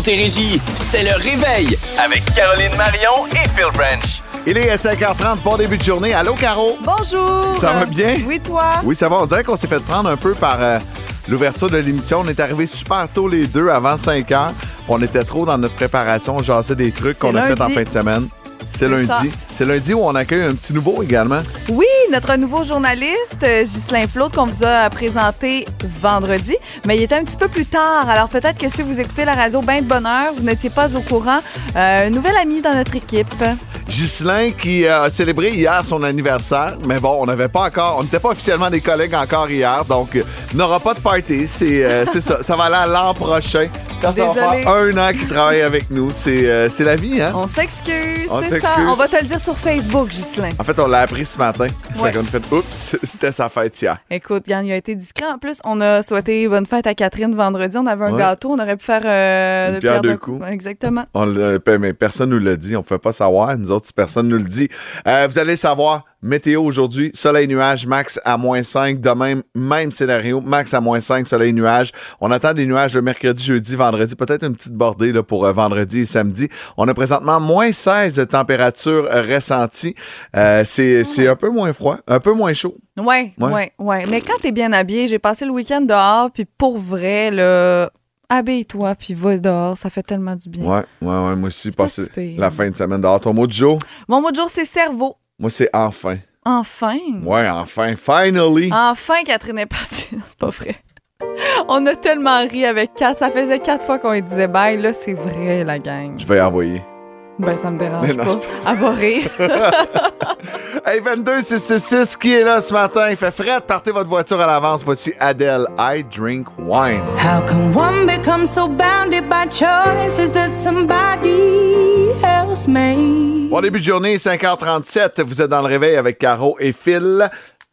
Montérégie, c'est le réveil avec Caroline Marion et Phil Branch. Il est 5h30, bon début de journée. Allô, Caro? Bonjour. Ça va bien? Oui, toi? Oui, ça va. On dirait qu'on s'est fait prendre un peu par euh, l'ouverture de l'émission. On est arrivés super tôt les deux, avant 5 h. On était trop dans notre préparation. On jassait des trucs qu'on a fait en fin de semaine. C'est lundi. C'est lundi où on accueille un petit nouveau également. Oui, notre nouveau journaliste, euh, Ghislain Flotte, qu'on vous a présenté vendredi, mais il était un petit peu plus tard. Alors peut-être que si vous écoutez la radio Bain de Bonheur, vous n'étiez pas au courant. Euh, un nouvel ami dans notre équipe. Ghislain qui euh, a célébré hier son anniversaire, mais bon, on n'avait pas encore, on n'était pas officiellement des collègues encore hier, donc n'aura pas de party. C'est euh, ça, ça va aller à l'an prochain. Quand ça va Désolé. faire un an qu'il travaille avec nous, c'est euh, la vie, hein? On s'excuse, ça. On va te le dire sur Facebook, Ghislain. En fait, on l'a appris ce matin. Ouais. Fait a fait, oups, c'était sa fête hier. Écoute, Yann, il a été discret. En plus, on a souhaité bonne fête à Catherine vendredi. On avait un Ouais. gâteau. On aurait pu faire euh, Une de pierre deux deux coups. Exactement. On mais personne nous l'a dit. On ne pouvait pas savoir. Nous autres, personne nous le dit. Euh, vous allez savoir, météo aujourd'hui, soleil, nuage, max à moins 5. Demain, même scénario, max à moins 5, soleil, nuage. On attend des nuages le mercredi, jeudi, vendredi. Peut-être une petite bordée là, pour euh, vendredi et samedi. On a présentement moins 16 de température ressentie. Euh, c'est c'est un peu moins froid, un peu moins chaud. Ouais, Ouais. ouais, ouais, Mais quand t'es bien habillé, j'ai passé le week-end dehors, puis pour vrai, là, habille-toi, puis va dehors, ça fait tellement du bien. Ouais, ouais, ouais. Moi aussi, pas passé si pire. la fin de semaine dehors. Ton mot de jour? Mon mot de jour, c'est cerveau. Moi, c'est enfin. Enfin? Ouais, enfin. Finally. Enfin, Catherine est partie. Non, c'est pas vrai. On a tellement ri avec Kat. Ça faisait quatre fois qu'on lui disait bye. Là, c'est vrai, la gang. Je vais y envoyer. Ben, ça me dérange Mais non, pas. Elle va rire. Hey, 22 666 qui est là ce matin? Il fait frais, partez votre voiture à l'avance. Voici Adele, I Drink Wine. How can one become so bounded by choices that somebody Bon début de journée, 5h37. Vous êtes dans le réveil avec Caro et Phil.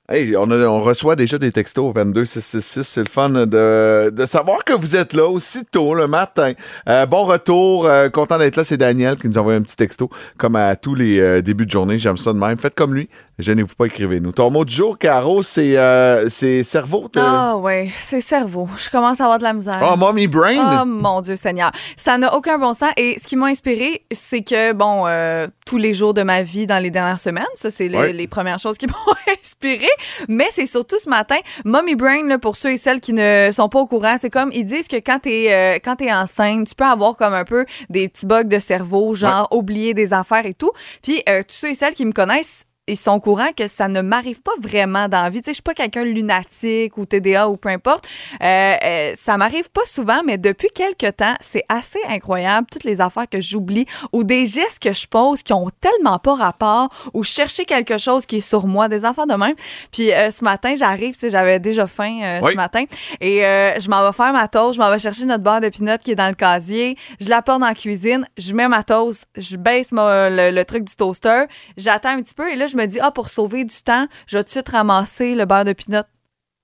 Hey, on, reçoit déjà des textos au 22 666. C'est le fun de, savoir que vous êtes là aussi tôt le matin. Euh, bon retour. euh, content d'être là. C'est Daniel qui nous a envoyé un petit texto. Comme à tous les euh, débuts de journée. J'aime ça de même. Faites comme lui. Gênez-vous pas, écrivez-nous. Ton mot du jour, Caro, c'est euh, cerveau. Ah, ouais, c'est cerveau. Je commence à avoir de la misère. Oh, Mommy Brain? Oh mon Dieu Seigneur. Ça n'a aucun bon sens. Et ce qui m'a inspiré, c'est que, bon, euh, tous les jours de ma vie dans les dernières semaines, ça, c'est les, premières choses qui m'ont inspiré. Mais c'est surtout ce matin, Mommy Brain, là, pour ceux et celles qui ne sont pas au courant, c'est comme, ils disent que quand t'es euh, quand t'es enceinte, tu peux avoir comme un peu des petits bugs de cerveau, genre oublier des affaires et tout. Puis, euh, tous ceux et celles qui me connaissent, ils sont au courant que ça ne m'arrive pas vraiment dans la vie. Tu sais, je suis pas quelqu'un lunatique ou TDA ou peu importe. Euh, euh, ça m'arrive pas souvent, mais depuis quelques temps, c'est assez incroyable toutes les affaires que j'oublie ou des gestes que je pose qui ont tellement pas rapport ou chercher quelque chose qui est sur moi, des affaires de même. Puis euh, ce matin, j'arrive, tu sais, j'avais déjà faim euh, Oui. ce matin et euh, je m'en vais faire ma toast, je m'en vais chercher notre beurre de pinot qui est dans le casier, je la porte dans la cuisine, je mets ma toast, je baisse le, le truc du toaster, j'attends un petit peu et là je me dis ah pour sauver du temps, je vais tout de suite ramasser le beurre de pinot.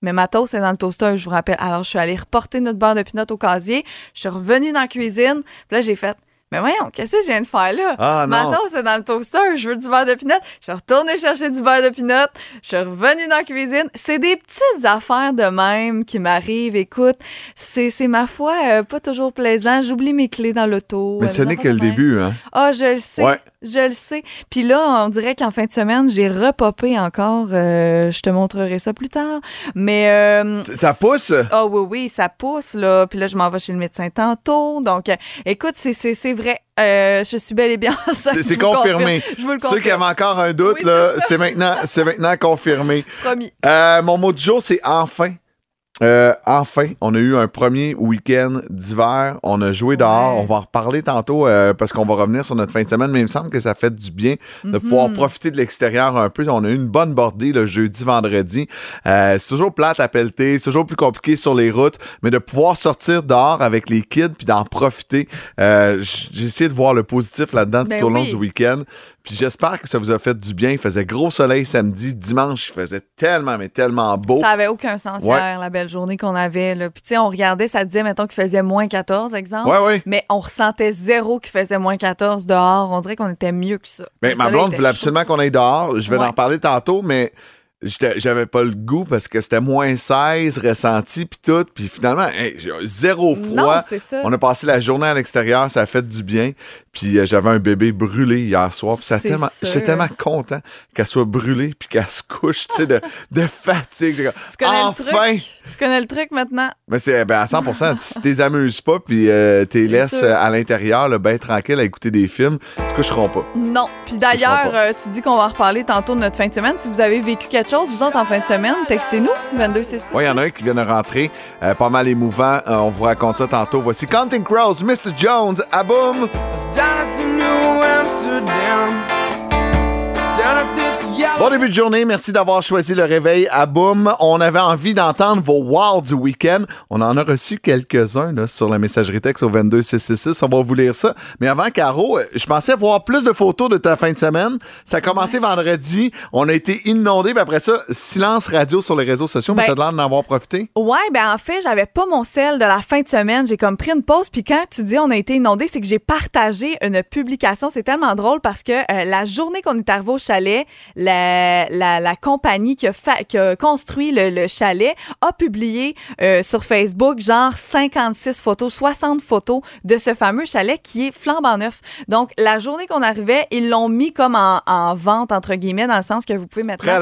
Mais ma toast est dans le toaster, je vous rappelle. Alors, je suis allée reporter notre beurre de pinot au casier. Je suis revenue dans la cuisine. Puis là, j'ai fait, mais voyons, qu'est-ce que je viens de faire là? Ah, ma non. toast est dans le toaster. Je veux du beurre de pinot. Je suis retournée chercher du beurre de pinot. Je suis revenue dans la cuisine. C'est des petites affaires de même qui m'arrivent. Écoute, c'est c'est ma foi euh, pas toujours plaisant. J'oublie mes clés dans l'auto. Mais euh, ce des n'est que le début, hein? Ah, je le sais. Ouais. Je le sais. Puis là, on dirait qu'en fin de semaine, j'ai repopé encore. Euh, je te montrerai ça plus tard. Mais. euh, Ça pousse? Ah oui, oui, ça pousse, là. Puis là, je m'en vais chez le médecin tantôt. Donc, euh, écoute, c'est- c'est c'est vrai. Euh, je suis bel et bien enceinte. C'est confirmé. confirme. Je vous le Ceux qui avaient confirme. encore un doute, Oui, là, c'est maintenant, c'est maintenant confirmé. Promis. Euh, mon mot du jour, c'est enfin. Euh, enfin, on a eu un premier week-end d'hiver. On a joué dehors. Ouais. On va en reparler tantôt euh, parce qu'on va revenir sur notre fin de semaine. Mais il me semble que ça fait du bien Mhm. de pouvoir profiter de l'extérieur un peu. On a eu une bonne bordée le jeudi, vendredi. Euh, c'est toujours plate à pelleter. C'est toujours plus compliqué sur les routes. Mais de pouvoir sortir dehors avec les kids puis d'en profiter. euh, J'ai essayé de voir le positif là-dedans Ben tout au long oui. du week-end. Puis j'espère que ça vous a fait du bien. Il faisait gros soleil samedi. Dimanche, il faisait tellement, mais tellement beau. Ça avait aucun sens Ouais. hier, la belle journée qu'on avait. Là. Puis, tu sais, on regardait, ça disait, mettons, qu'il faisait moins 14, exemple. Ouais, ouais. Mais on ressentait zéro qu'il faisait moins 14 dehors. On dirait qu'on était mieux que ça. Ben, ma blonde voulait absolument qu'on aille dehors. Je vais en parler tantôt, mais j'avais pas le goût parce que c'était moins 16 ressenti puis tout. Puis finalement, hey, j'ai zéro froid. ça. On a passé la journée à l'extérieur, ça a fait du bien. Puis euh, j'avais un bébé brûlé hier soir. Puis tellement, j'étais tellement content qu'elle soit brûlée puis qu'elle se couche, tu sais, de, de fatigue. Comme, Tu connais enfin! le truc? Tu connais le truc maintenant? Mais c'est ben, à 100 Si t'es amuses pas puis euh, t'es Bien laisses sûr. euh, à l'intérieur, là, ben tranquille à écouter des films, se coucheront pas. Non. Puis d'ailleurs, euh, tu dis qu'on va en reparler tantôt de notre fin de semaine. Si vous avez vécu quelque chose, vous autres, en fin de semaine, textez-nous. 2266. Oui, il y en a un qui vient de rentrer, euh, pas mal émouvant. Euh, on vous raconte ça tantôt. Voici Counting Crows, Mr. Jones, à boum! Bon début de journée, merci d'avoir choisi le réveil à boum. On avait envie d'entendre vos wow du week-end. On en a reçu quelques-uns sur la messagerie texte au 22666. On va vous lire ça. Mais avant, Caro, euh, je pensais voir plus de photos de ta fin de semaine. Ça a commencé vendredi. On a été inondés. Puis après ça, silence radio sur les réseaux sociaux. mais Ben- t'as l'air d'en avoir profité. Ouais, ben en fait, j'avais pas mon sel de la fin de semaine. J'ai comme pris une pause. Puis quand tu dis on a été inondé, c'est que j'ai partagé une publication. C'est tellement drôle parce que euh, la journée qu'on est arrivé au chalet, la, la, la compagnie qui a, fa- qui a construit le, le chalet a publié euh, sur Facebook genre 56 photos, 60 photos de ce fameux chalet qui est flambant neuf. Donc la journée qu'on arrivait, ils l'ont mis comme en, en vente entre guillemets dans le sens que vous pouvez maintenant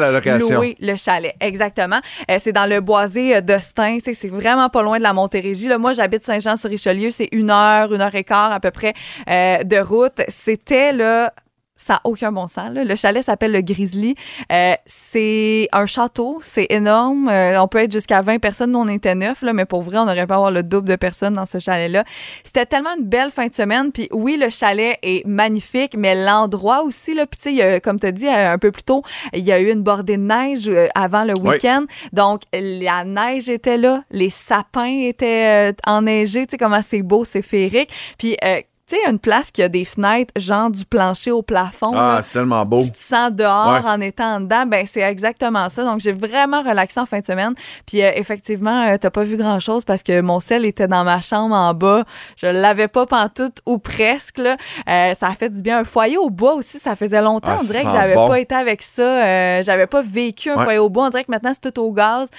louer le chalet. Exactement. Euh, c'est dans le boisé euh, d'Austin. C'est vraiment pas loin de la Montérégie. Là, moi, j'habite Saint-Jean-sur-Richelieu. C'est une heure, une heure et quart à peu près euh, de route. C'était là. Ça n'a aucun bon sens. là. Le chalet s'appelle le Grizzly. Euh, c'est un château, c'est énorme. Euh, on peut être jusqu'à 20 personnes. Nous, on était neuf, là, mais pour vrai, on aurait pu avoir le double de personnes dans ce chalet-là. C'était tellement une belle fin de semaine. Puis oui, le chalet est magnifique, mais l'endroit aussi, là, puis tu sais, comme tu as dit euh, un peu plus tôt, il y a eu une bordée de neige euh, avant le Oui. week-end. Donc, la neige était là, les sapins étaient euh, enneigés. Tu sais comment c'est beau, c'est féerique. Puis, euh, tu sais, une place qui a des fenêtres, genre du plancher au plafond. Ah, c'est tellement beau. tu te sens dehors Ouais. en étant dedans, ben c'est exactement ça. Donc j'ai vraiment relaxé en fin de semaine. Puis euh, effectivement, euh, t'as pas vu grand chose parce que mon sel était dans ma chambre en bas. Je l'avais pas pantoute ou presque. Là. Euh, ça a fait du bien. Un foyer au bois aussi, ça faisait longtemps. Ah, on dirait que j'avais bon. pas été avec ça. J'avais pas vécu un Ouais. foyer au bois. On dirait que maintenant c'est tout au gaz.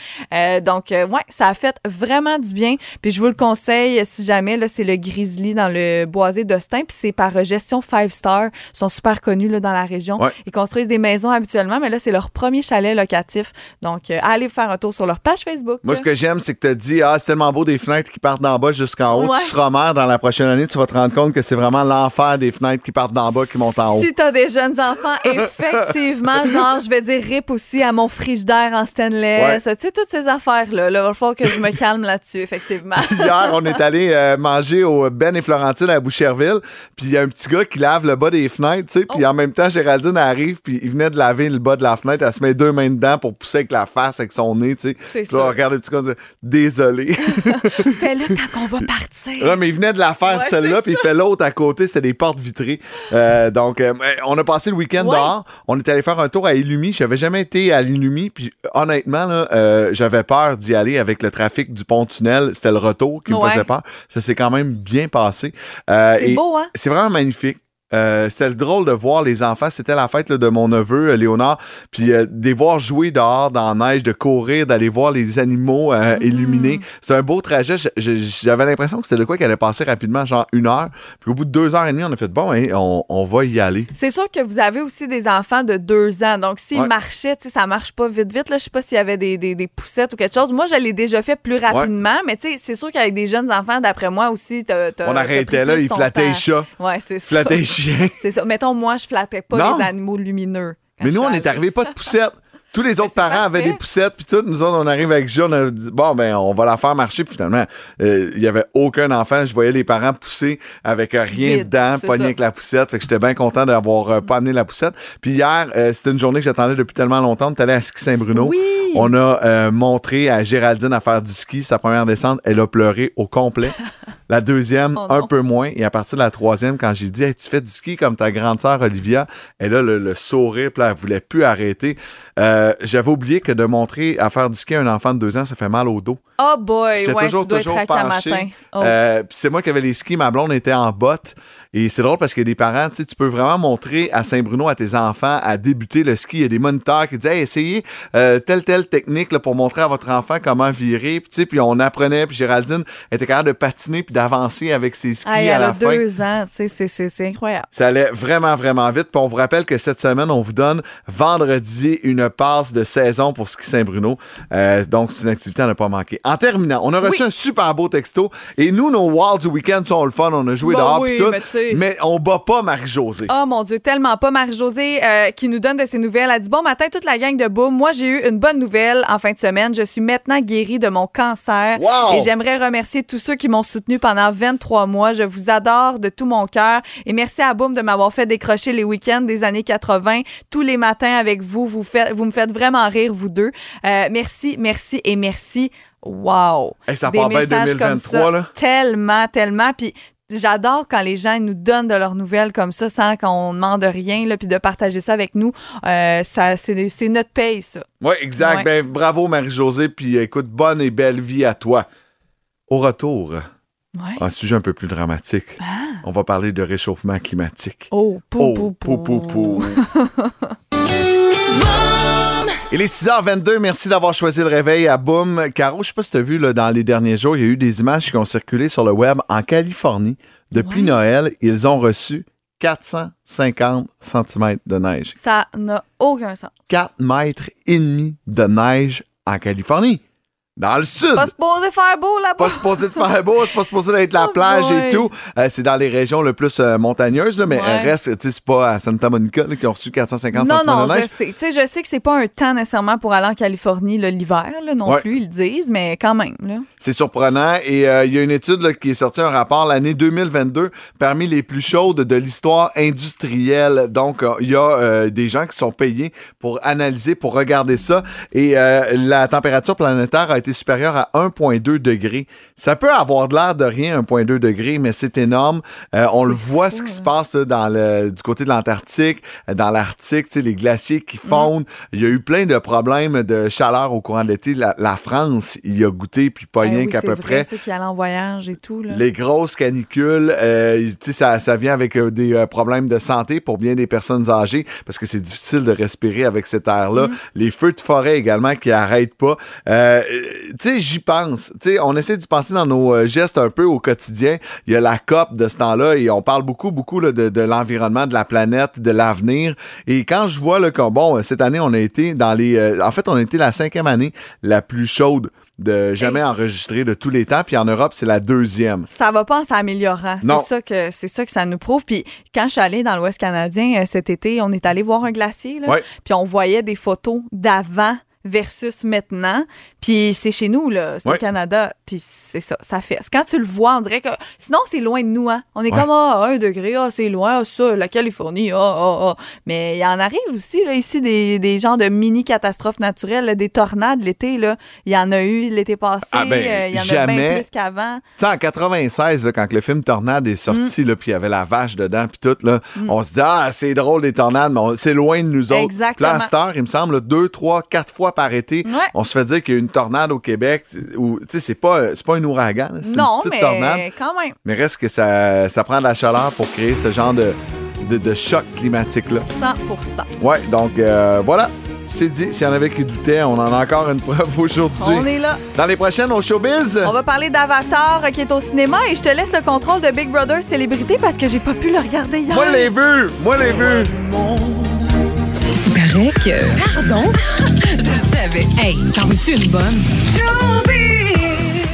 Donc ouais, ça a fait vraiment du bien. Puis je vous le conseille si jamais là, c'est le Grizzly dans le boisé d'Austin. Puis c'est par euh, gestion Five Star. Ils sont super connus là, dans la région. Ouais. Ils construisent des maisons habituellement, mais là, c'est leur premier chalet locatif. Donc, euh, allez faire un tour sur leur page Facebook. Moi, ce que j'aime, c'est que tu dit, ah, c'est tellement beau des fenêtres qui partent d'en bas jusqu'en haut. Ouais. Tu seras mère dans la prochaine année, tu vas te rendre compte que c'est vraiment l'enfer des fenêtres qui partent d'en bas qui montent en haut. Si t'as des jeunes enfants, effectivement, genre, je vais dire rip aussi à mon frigidaire en stainless. Tu sais, toutes ces affaires-là. Là, il va falloir que je me calme là-dessus, effectivement. Hier, on est allé euh, manger au Ben et Florentine à Boucherville, puis il y a un petit gars qui lave le bas des fenêtres, tu sais, puis Oh. en même temps, Géraldine arrive, puis il venait de laver le bas de la fenêtre, elle se met deux mains dedans pour pousser avec la face, avec son nez, tu sais. C'est sûr. regarde le petit gars, désolé. Fais-le quand on va partir. Mais il venait de la faire Ouais, celle-là, puis il fait l'autre à côté, c'était des portes vitrées. Euh, donc, euh, on a passé le week-end Ouais. dehors. On est allé faire un tour à Illumi. J'avais jamais été à l'Illumi, puis honnêtement, là, euh, j'avais peur d'y aller avec le trafic du pont-tunnel. C'était le retour qui me faisait peur. Ça s'est quand même bien passé. Euh, C'est beau, hein? C'est vraiment magnifique. Euh, c'était le drôle de voir les enfants. C'était la fête là, de mon neveu, euh, Léonard. Puis euh, de les voir jouer dehors dans la neige, de courir, d'aller voir les animaux euh, Mm-hmm. illuminés. C'était un beau trajet. Je- je- J'avais l'impression que c'était de quoi qui allait passer rapidement, genre une heure. Puis au bout de deux heures et demie, on a fait bon, hein, on, on va y aller. C'est sûr que vous avez aussi des enfants de deux ans. Donc, s'ils Ouais. marchaient, tu sais, ça marche pas vite, vite. Je sais pas s'il y avait des, des, des poussettes ou quelque chose. Moi, je l'ai déjà fait plus rapidement, mais tu sais, c'est sûr qu'avec des jeunes enfants, d'après moi aussi, on arrêtait là, ils flattaient les chats, Ouais, c'est ça. C'est ça. Mettons, moi, je flattais pas Non. les animaux lumineux. quand Mais je nous, suis on est allée. arrivé pas de poussettes. Tous les autres c'est parents avaient des poussettes, puis tout. Nous autres, on arrive avec Jean, on a dit, bon, ben, on va la faire marcher. Puis finalement, euh, il y avait aucun enfant. Je voyais les parents pousser avec euh, rien Vide, dedans, pogné avec la poussette. Fait que j'étais bien content d'avoir euh, pas amené la poussette. Puis hier, euh, c'était une journée que j'attendais depuis tellement longtemps. On est allé à Ski Saint-Bruno. Oui. On a euh, montré à Géraldine à faire du ski. Sa première descente, elle a pleuré au complet. La deuxième, Oh un peu moins. Et à partir de la troisième, quand j'ai dit, Hey, tu fais du ski comme ta grande sœur Olivia, elle a le, le sourire, puis elle voulait plus arrêter. Euh, J'avais oublié que de montrer à faire du ski à un enfant de deux ans, ça fait mal au dos. Oh boy, ouais, toujours, tu dois toujours être penché. matin. Oh. Euh, c'est moi qui avais les skis, ma blonde était en botte. Et c'est drôle parce que des parents, tu sais, tu peux vraiment montrer à Saint-Bruno à tes enfants à débuter le ski. Il y a des moniteurs qui disent hey, essayez euh, telle, telle technique là, pour montrer à votre enfant comment virer. Puis, tu sais, puis on apprenait, puis Géraldine était capable de patiner puis d'avancer avec ses skis Hey, à elle la a fin. deux ans, tu sais, c'est- c'est c'est incroyable. Ça allait vraiment, vraiment vite. Puis on vous rappelle que cette semaine, on vous donne vendredi une passe de saison pour Ski Saint-Bruno. Euh, donc, c'est une activité à ne pas manquer. En terminant, on a reçu Oui. un super beau texto. Et nous, nos Walls du week-end sont le fun. On a joué Bah dehors oui, tout. Mais on bat pas Marie-Josée. Oh mon Dieu, tellement pas. Marie-Josée euh, qui nous donne de ses nouvelles. Elle dit Bon matin, toute la gang de Boom. Moi, j'ai eu une bonne nouvelle en fin de semaine. Je suis maintenant guérie de mon cancer. Wow! Et j'aimerais remercier tous ceux qui m'ont soutenu pendant 23 mois. Je vous adore de tout mon cœur. Et merci à Boom de m'avoir fait décrocher les week-ends des années 80 tous les matins avec vous. Vous, faites, vous me faites vraiment rire, vous deux. Euh, merci, merci et merci. Wow! Hey, ça Des messages comme 2023, ça. là. Tellement, tellement. Puis j'adore quand les gens nous donnent de leurs nouvelles comme ça sans qu'on demande rien, là, puis de partager ça avec nous. Euh, ça, c'est, c'est notre paye, ça. Oui, exact. Ouais. Ben, bravo Marie-Josée. Puis écoute, bonne et belle vie à toi. Au retour, Ouais. un sujet un peu plus dramatique. On va parler de réchauffement climatique. Oh, pou, Oh, pou, pou, pou. pou, pou. Il est 6h22, merci d'avoir choisi le réveil à Boom. Caro, je sais pas si tu as vu là, dans les derniers jours, il y a eu des images qui ont circulé sur le web en Californie. Depuis Ouais. Noël, ils ont reçu 450 cm de neige. Ça n'a aucun sens. 4 mètres et demi de neige en Californie. Dans le sud. Pas supposé faire beau là-bas. Pas supposé de faire beau, c'est pas supposé d'être la Oh plage et tout. Euh, c'est dans les régions le plus euh, montagneuses, là, mais Ouais. reste, tu sais, c'est pas à Santa Monica là, qui ont reçu 450 Non, non, de je neige. sais. Tu sais, je sais que c'est pas un temps nécessairement pour aller en Californie l'hiver, non Ouais. plus, ils disent, mais quand même. C'est surprenant. Et euh, il y a une étude là, qui est sortie, un rapport l'année 2022, parmi les plus chaudes de l'histoire industrielle. Donc, il y a des gens qui sont payés pour analyser, pour regarder ça. Et la température planétaire a été supérieure à 1,2 degré. Ça peut avoir de l'air de rien, 1,2 degré, mais c'est énorme. Euh, on le voit fou, ce qui se hein? passe là, dans le, du côté de l'Antarctique, euh, dans l'Arctique, les glaciers qui Mm. fondent. Il y a eu plein de problèmes de chaleur au courant de l'été. La, la France, il y a goûté, puis pas Eh rien oui, qu'à peu vrai, près. Ceux qui allaient en voyage et tout. Là. Les grosses canicules, euh, ça, ça vient avec euh, des euh, problèmes de santé pour bien des personnes âgées parce que c'est difficile de respirer avec cet air-là. Mm. Les feux de forêt également qui arrêtent pas. Euh, tu sais, j'y pense. Tu sais, on essaie d'y penser dans nos euh, gestes un peu au quotidien. Il y a la COP de ce temps-là et on parle beaucoup, beaucoup là, de, de l'environnement, de la planète, de l'avenir. Et quand je vois là, que, bon, euh, cette année, on a été dans les... euh, en fait, on a été la cinquième année la plus chaude de jamais Hey. enregistrée de tous les temps. Puis en Europe, c'est la deuxième. ça va pas en s'améliorant. C'est ça que c'est ça que ça nous prouve. Puis quand je suis allée dans l'Ouest canadien cet été, on est allé voir un glacier là, Ouais. puis on voyait des photos d'avant versus maintenant. Puis c'est chez nous là, c'est Ouais. au Canada. Puis c'est ça, ça fait. Quand tu le vois, on dirait que sinon c'est loin de nous hein. On est Ouais. comme ah un degré, ah c'est loin, ah ça, la Californie, ah ah ah. Mais il y en arrive aussi là ici des, des genres de mini catastrophes naturelles, là, des tornades l'été là. Il y en a eu l'été passé, Ah ben, euh, il y en a jamais. bien plus qu'avant. Tu sais, en 96, là, quand le film Tornade est Mm. sorti, là, puis il y avait la vache dedans, puis tout, là, on se dit, ah, c'est drôle des tornades, mais c'est loin de nous autres. Exactement. Heure, il me semble, deux, trois, quatre fois Ouais. on se fait dire qu'il y a une tornade au Québec, où, tu sais, c'est pas, c'est pas un ouragan, là, c'est Non, une petite mais tornade. quand même. Mais reste que ça, ça prend de la chaleur pour créer ce genre de, de, de choc climatique-là. 100% Ouais, donc euh, voilà. C'est dit, s'il y en avait qui doutaient, on en a encore une preuve aujourd'hui. On est là. Dans les prochaines, au showbiz. On va parler d'Avatar euh, qui est au cinéma et je te laisse le contrôle de Big Brother Célébrité parce que j'ai pas pu le regarder hier. Moi, l'ai vu! Moi, l'ai vu! Il paraît que. Pardon? Savais. Hey, t'en veux-tu une bonne?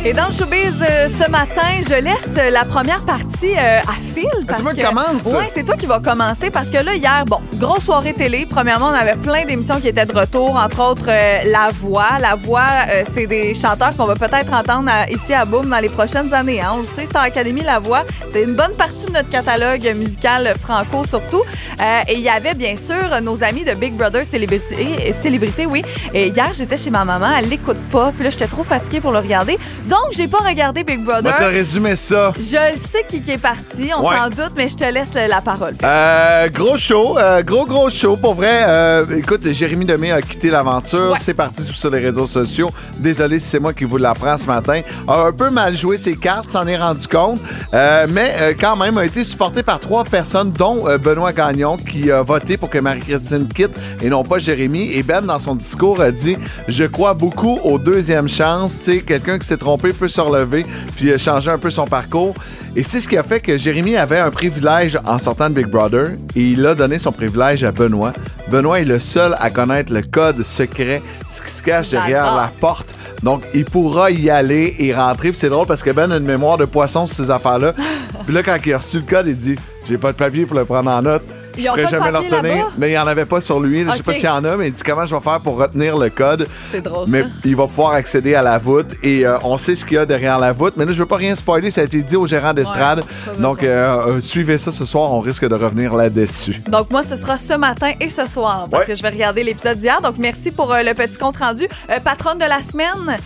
Et dans le showbiz euh, ce matin, je laisse euh, la première partie euh, à Phil. parce moi qui que- commence. Ouais, c'est toi qui vas commencer parce que là, hier, bon, grosse soirée télé. Premièrement, on avait plein d'émissions qui étaient de retour, entre autres euh, La Voix. La Voix, euh, c'est des chanteurs qu'on va peut-être entendre à- ici à Boom dans les prochaines années. hein. On le sait, Star Academy, La Voix, c'est une bonne partie de notre catalogue musical franco surtout. Euh, et il y avait bien sûr nos amis de Big Brother Célébrité, Célébrité oui. Et hier, j'étais chez ma maman, elle l'écoute pas, puis là, j'étais trop fatiguée pour le regarder. Donc, j'ai pas regardé Big On va te Brother. résumer ça. Je le sais qui, qui est parti, on Ouais. s'en doute, mais je te laisse la parole. Euh, gros show, euh, gros gros show pour vrai. Euh, écoute, Jérémy Demé a quitté l'aventure. Ouais. C'est parti sur les réseaux sociaux. Désolé si c'est moi qui vous l'apprends ce matin. A un peu mal joué ses cartes, s'en est rendu compte, mais quand même a été supporté par trois personnes, dont Benoît Gagnon qui a voté pour que Marie-Christine quitte et non pas Jérémy. Et Ben dans son discours a dit je crois beaucoup aux deuxièmes chances. Tu sais, quelqu'un qui s'est trompé peut se relever puis euh, changer un peu son parcours. Et c'est ce qui a fait que Jérémy avait un privilège en sortant de Big Brother et il a donné son privilège à Benoît. Benoît est le seul à connaître le code secret, ce qui se cache derrière la porte. Donc, il pourra y aller et rentrer. Puis c'est drôle parce que Ben a une mémoire de poisson sur ces affaires-là. Puis là, quand il a reçu le code, il dit J'ai pas de papier pour le prendre en note. Je pourrais jamais le retenir. Mais il n'y en avait pas sur lui. Je sais pas s'il y en a, mais il dit comment je vais faire pour retenir le code. C'est drôle, Mais ça. il va pouvoir accéder à la voûte et euh, on sait ce qu'il y a derrière la voûte. Mais là, je veux pas rien spoiler, ça a été dit au gérant d'estrade. Donc, euh, euh, suivez ça ce soir, on risque de revenir là-dessus. Donc, moi, ce sera ce matin et ce soir parce Ouais. que je vais regarder l'épisode d'hier. Donc, merci pour euh, le petit compte rendu. Patronne de la semaine,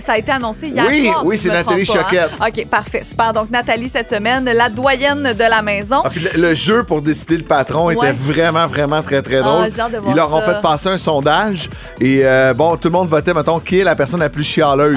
ça a été annoncé hier Oui, soir. oui, si c'est Nathalie hein. Choquette. OK, parfait. Super. Donc, Nathalie, cette semaine, la doyenne de la maison. Ah, puis le, le jeu pour décider le patron Ouais. était vraiment, vraiment très, très Ah, drôle. de voir Ils leur ont ça. fait passer un sondage et euh, bon, tout le monde votait, mettons, qui est la personne la plus chialeuse.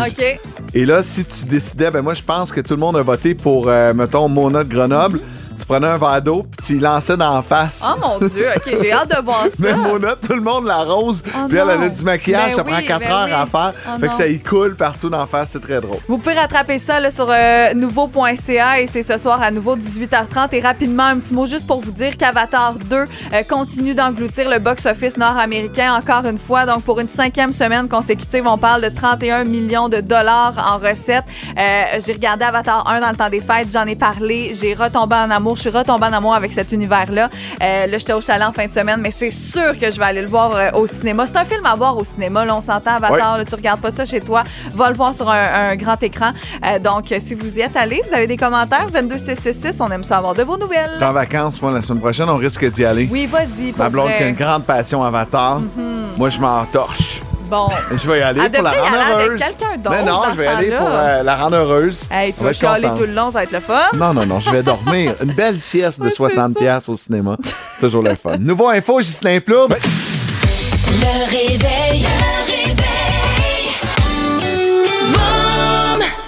Et là, si tu décidais, ben moi, je pense que tout le monde a voté pour, euh, mettons, Mona de Grenoble. Tu prenais un verre d'eau puis tu y lançais d'en face. Oh mon Dieu. OK, j'ai hâte de voir ça. Mais Mona, tout le monde l'arrose. Oh puis elle, elle a du maquillage, Ben ça oui, prend 4 ben heures oui. à faire. Oh fait que ça y coule partout d'en face, c'est très drôle. Vous pouvez rattraper ça là, sur euh, nouveau.ca et c'est ce soir à nouveau 18h30. Et rapidement, un petit mot juste pour vous dire qu'Avatar 2 euh, continue d'engloutir le box-office nord-américain encore une fois. Donc, pour une cinquième semaine consécutive, on parle de 31 millions de dollars en recettes. Euh, j'ai regardé Avatar 1 dans le temps des fêtes, j'en ai parlé, j'ai retombé en amour, je suis retombée en amour avec cet univers-là. Euh, là, j'étais au chalet en fin de semaine, mais c'est sûr que je vais aller le voir euh, au cinéma. C'est un film à voir au cinéma, là, on s'entend, Avatar, là, tu regardes pas ça chez toi, va le voir sur un, un grand écran. Euh, donc, si vous y êtes allé, vous avez des commentaires, 22666, on aime ça avoir de vos nouvelles. Je suis en vacances, moi, la semaine prochaine, on risque d'y aller. Oui, vas-y, Ma blonde qui a une grande passion Avatar. Mm-hmm. Moi, je m'en torche. Bon. Je vais y aller Elle pour la devrait y rendre aller avec heureuse. quelqu'un d'autre Mais non, dans je vais ce aller temps-là. pour euh, la rendre heureuse. Hey, tu On vas être chialer content. tout le long, ça va être le fun. Non, non, non, je vais dormir. Une belle sieste de 60$ piastres au cinéma. Toujours le fun. Nouveau info, Ghislain Plourde. Le réveil.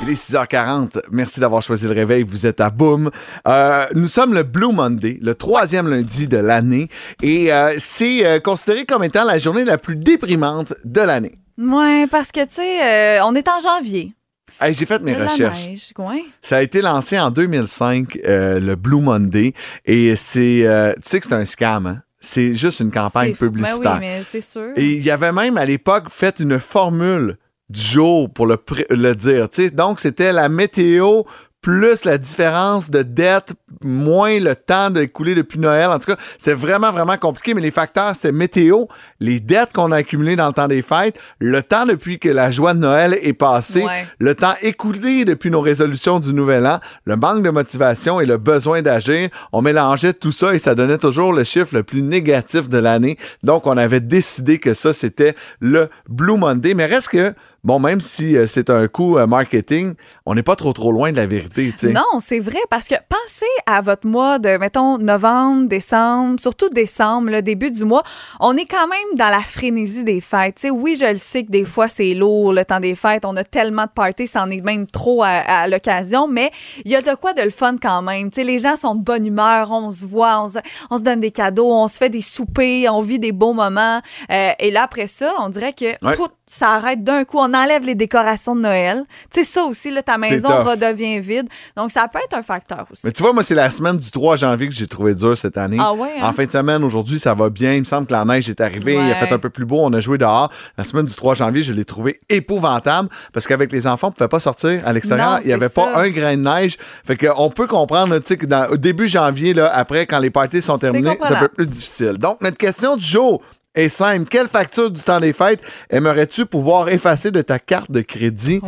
Il est 6h40. Merci d'avoir choisi le réveil. Vous êtes à Boom. Euh, nous sommes le Blue Monday, le troisième lundi de l'année. Et euh, c'est euh, considéré comme étant la journée la plus déprimante de l'année. Ouais, parce que, tu sais, on est en janvier. Hey, J'ai fait mes de recherches. neige, ouais. Ça a été lancé en 2005, euh, le Blue Monday. Et c'est. tu sais que c'est un scam, hein? C'est juste une campagne fou. Ben publicitaire. oui, mais c'est sûr. Et il y avait même à l'époque fait une formule du jour pour le, le dire. tu sais. Donc, c'était la météo plus la différence de dette, moins le temps d'écouler depuis Noël. En tout cas, c'est vraiment, vraiment compliqué, mais les facteurs, c'était météo, les dettes qu'on a accumulées dans le temps des fêtes, le temps depuis que la joie de Noël est passée, Ouais. le temps écoulé depuis nos résolutions du Nouvel An, le manque de motivation et le besoin d'agir. On mélangeait tout ça et ça donnait toujours le chiffre le plus négatif de l'année. Donc, on avait décidé que ça, c'était le Blue Monday. Mais reste que, bon, même si euh, c'est un coup euh, marketing, on n'est pas trop, trop loin de la vérité. Non, c'est vrai, parce que pensez à votre mois de, mettons, novembre, décembre, surtout décembre, le début du mois. On est quand même dans la frénésie des fêtes. Tu sais, oui, je le sais que des fois, c'est lourd, le temps des fêtes. On a tellement de parties, c'en est même trop à, à l'occasion, mais il y a de quoi de le fun quand même. Les gens sont de bonne humeur, on se voit, on se, on se donne des cadeaux, on se fait des soupers, on vit des beaux moments. Euh, et là, après ça, on dirait que Ouais. tout ça arrête d'un coup. On enlève les décorations de Noël. Tu sais, ça aussi, là, ta maison redevient vide. Donc, ça peut être un facteur aussi. Mais tu vois, moi, c'est la semaine du 3 janvier que j'ai trouvé dur cette année. Ah ouais, hein? En fin de semaine, aujourd'hui, ça va bien. Il me semble que la neige est arrivée. Il a fait un peu plus beau. On a joué dehors. La semaine du 3 janvier, je l'ai trouvé épouvantable parce qu'avec les enfants, on ne pouvait pas sortir à l'extérieur. Il n'y avait pas ça. un grain de neige. Fait qu'on peut comprendre, tu sais, que dans, au début janvier, là, après, quand les parties sont terminées, c'est un peu comprenable. plus difficile. Donc, notre question du jour est simple. Quelle facture du temps des fêtes aimerais-tu pouvoir effacer de ta carte de crédit?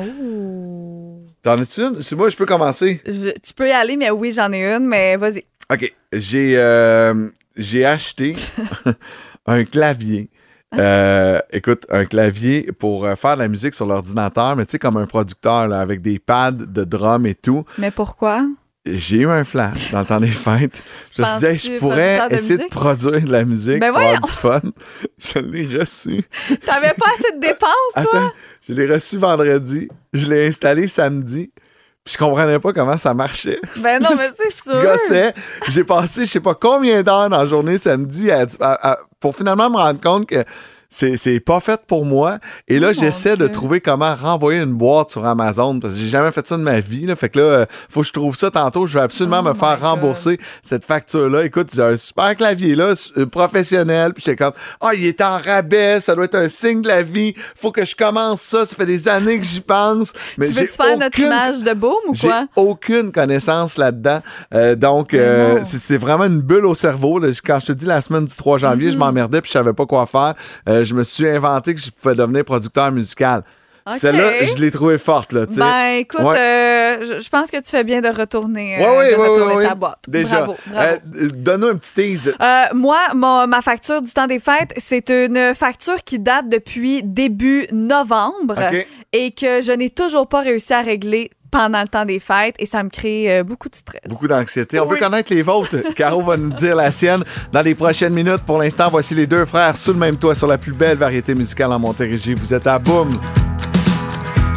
T'en as-tu une? Si moi, je peux commencer. Je- tu peux y aller, mais oui, j'en ai une, mais vas-y. OK. J'ai euh, j'ai acheté un clavier Euh, écoute, un clavier pour euh, faire de la musique sur l'ordinateur, mais tu sais, comme un producteur, là, avec des pads de drum et tout. Mais pourquoi? J'ai eu un flash dans le temps des fêtes. Je me suis dit, hey, je pourrais de essayer de produire de la musique Ben pour avoir du fun. Je l'ai reçu. T'avais pas assez de dépenses, toi? Attends, je l'ai reçu vendredi. Je l'ai installé samedi. Puis je comprenais pas comment ça marchait. Ben non, mais c'est sûr. gossais. J'ai passé je sais pas combien d'heures dans la journée samedi à- à- à- pour finalement me rendre compte que c'est c'est pas fait pour moi. Et là, Oh j'essaie de trouver comment renvoyer une boîte sur Amazon parce que j'ai jamais fait ça de ma vie. Là. Fait que là, euh, faut que je trouve ça tantôt. Je vais absolument Oh me faire God. rembourser cette facture-là. Écoute, j'ai un super clavier là, euh, professionnel. Puis j'étais comme, ah, il est en rabais. Ça doit être un signe de la vie. Faut que je commence ça. Ça fait des années que j'y pense. Mais Tu j'ai veux-tu faire notre image de boom ou j'ai quoi? aucune connaissance là-dedans. Euh, donc, euh, c'est vraiment une bulle au cerveau. là. Quand je te dis la semaine du 3 janvier, je m'emmerdais puis je savais pas quoi faire. Euh, je me suis inventé que je pouvais devenir producteur musical. Celle-là, je l'ai trouvée forte. Là. Ben, écoute, Ouais. euh, je, pense que tu fais bien de retourner, euh, Ouais, ouais, de ouais, retourner ouais, ta boîte. Déjà. Bravo, bravo. Euh, Donne-nous un petit tease. Moi, mon- ma facture du temps des fêtes, c'est une facture qui date depuis début novembre et que je n'ai toujours pas réussi à régler pendant le temps des fêtes et ça me crée euh, beaucoup de stress. Beaucoup d'anxiété. On Oui. veut connaître les vôtres. Caro va nous dire la sienne dans les prochaines minutes. Pour l'instant, voici les deux frères sous le même toit sur la plus belle variété musicale en Montérégie. Vous êtes à Boom.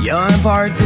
Y'a un party.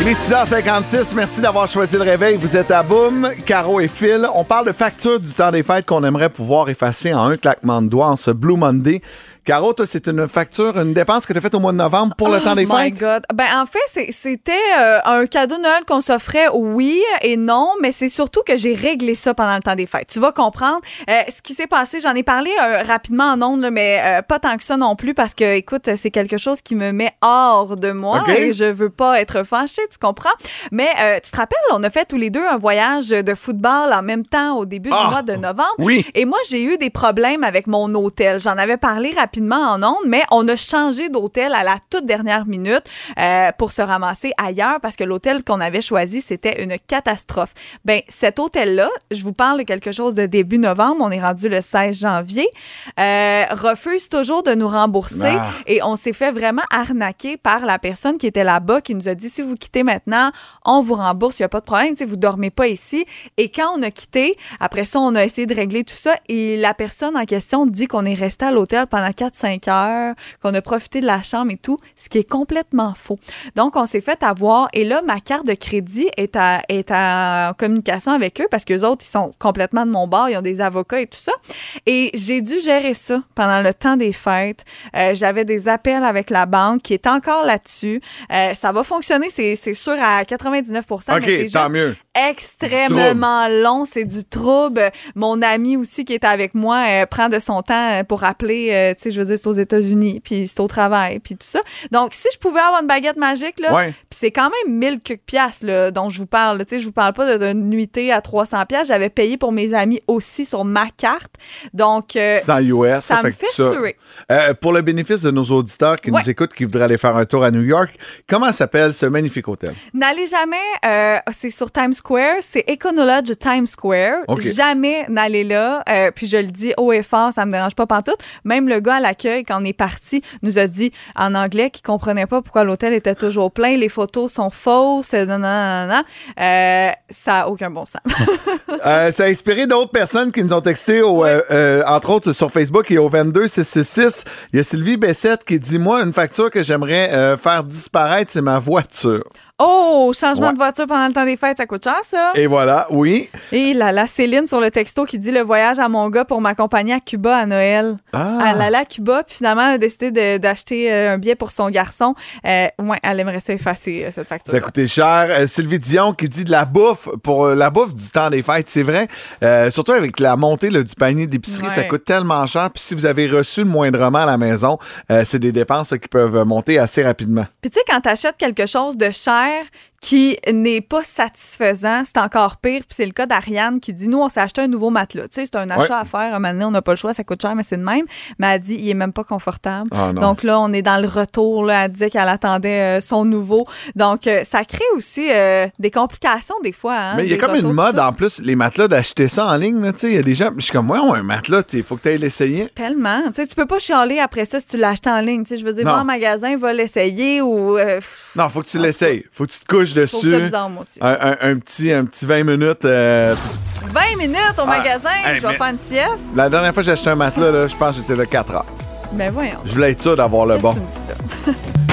Il est 6h56. Merci d'avoir choisi le réveil. Vous êtes à Boom, Caro et Phil. On parle de facture du temps des fêtes qu'on aimerait pouvoir effacer en un claquement de doigts en ce Blue Monday. Caro, toi, c'est une facture, une dépense que tu as faite au mois de novembre pour le temps des Oh my fêtes? God. Ben, en fait, c'était euh, un cadeau de Noël qu'on s'offrait, oui et non, mais c'est surtout que j'ai réglé ça pendant le temps des fêtes. Tu vas comprendre. Euh, ce qui s'est passé, j'en ai parlé euh, rapidement en ondes, mais euh, pas tant que ça non plus, parce que, écoute, c'est quelque chose qui me met hors de moi et je veux pas être fâchée, tu comprends? Mais euh, tu te rappelles, on a fait tous les deux un voyage de football en même temps au début Ah! du mois de novembre. Oui. Et moi, j'ai eu des problèmes avec mon hôtel. J'en avais parlé rapidement en ondes, mais on a changé d'hôtel à la toute dernière minute euh, pour se ramasser ailleurs parce que l'hôtel qu'on avait choisi, c'était une catastrophe. Ben, cet hôtel-là, je vous parle de quelque chose de début novembre, on est rendu le 16 janvier, euh, refuse toujours de nous rembourser Ah. et on s'est fait vraiment arnaquer par la personne qui était là-bas qui nous a dit si vous quittez maintenant, on vous rembourse, il n'y a pas de problème, vous dormez pas ici. Et quand on a quitté, après ça, on a essayé de régler tout ça et la personne en question dit qu'on est resté à l'hôtel pendant 4-5 heures, qu'on a profité de la chambre et tout, ce qui est complètement faux. Donc, on s'est fait avoir et là, ma carte de crédit est, à, est en communication avec eux parce que autres, ils sont complètement de mon bord, ils ont des avocats et tout ça. Et j'ai dû gérer ça pendant le temps des fêtes. Euh, J'avais des appels avec la banque qui est encore là-dessus. Euh, ça va fonctionner, c'est sûr, à 99 mais c'est OK, juste tant mieux. extrêmement long. C'est du trouble. Mon ami aussi qui est avec moi euh, prend de son temps pour appeler, tu sais, je veux dire, c'est aux États-Unis, puis c'est au travail, puis tout ça. Donc, si je pouvais avoir une baguette magique, là, Ouais. puis c'est quand même 1000 quelques piastres là, dont je vous parle. Tu sais, je vous parle pas d'une nuitée à 300 piastres. J'avais payé pour mes amis aussi sur ma carte. Donc, euh, C'est en US, ça, ça me fait fait ça-. Euh, pour le bénéfice de nos auditeurs qui Ouais. nous écoutent, qui voudraient aller faire un tour à New York, comment s'appelle ce magnifique hôtel? N'allez jamais, euh, c'est sur Times Square, c'est Econolodge Times Square. Jamais n'allez là. Puis je le dis haut et fort, ça me dérange pas pantoute. Même le gars à l'accueil, quand on est parti, nous a dit en anglais qu'il comprenait pas pourquoi l'hôtel était toujours plein, les photos sont fausses, nan, nan, nan, nan. Euh, ça a aucun bon sens. Euh, ça a inspiré d'autres personnes qui nous ont texté, au, euh, euh, entre autres sur Facebook et au 22666. Il y a Sylvie Bessette qui dit Moi, une facture que j'aimerais faire disparaître, c'est ma voiture. Oh, changement Ouais. de voiture pendant le temps des fêtes, ça coûte cher, ça? Et voilà, oui. Et là, la Céline sur le texto qui dit le voyage à mon gars pour m'accompagner à Cuba à Noël. Ah. Elle allait à Cuba, puis finalement, elle a décidé d'acheter euh, un billet pour son garçon. Euh, ouais, elle aimerait ça effacer, euh, cette facture. Ça coûté cher. Euh, Sylvie Dion qui dit de la bouffe pour la bouffe du temps des fêtes. C'est vrai. Euh, surtout avec la montée là, du panier d'épicerie, Ouais. ça coûte tellement cher. Puis si vous avez reçu le moindrement à la maison, c'est des dépenses qui peuvent monter assez rapidement. Puis tu sais, quand tu achètes quelque chose de cher faire qui n'est pas satisfaisant, c'est encore pire. Puis c'est le cas d'Ariane qui dit Nous, on s'est acheté un nouveau matelas. Tu sais, c'est un achat à faire. Un moment donné, on n'a pas le choix, ça coûte cher, mais c'est de même. Mais elle dit Il est même pas confortable. Ah. Donc là, on est dans le retour. Là. Elle disait qu'elle attendait euh, son nouveau. Donc, euh, ça crée aussi euh, des complications des fois. hein, Mais il y a comme une mode en plus, les matelas, d'acheter ça en ligne. Tu sais, il y a des gens. Je suis comme, ouais, un matelas, il faut que tu ailles l'essayer. Tellement. Tu sais, tu peux pas chialer après ça si tu acheté en ligne. Tu sais, je veux dire, va en magasin, va l'essayer ou. Non, faut que tu l'essayes. Faut que tu te couches je trouve ça dessus. bizarre, moi aussi. Un, un- un petit, un petit 20 minutes. euh, 20 minutes au magasin, Ah, hey, je vais mais- faire une sieste. la dernière fois que j'ai acheté un matelas, là, je pense que j'étais là 4 heures. Ben voyons. Je voulais être sûr d'avoir le bon.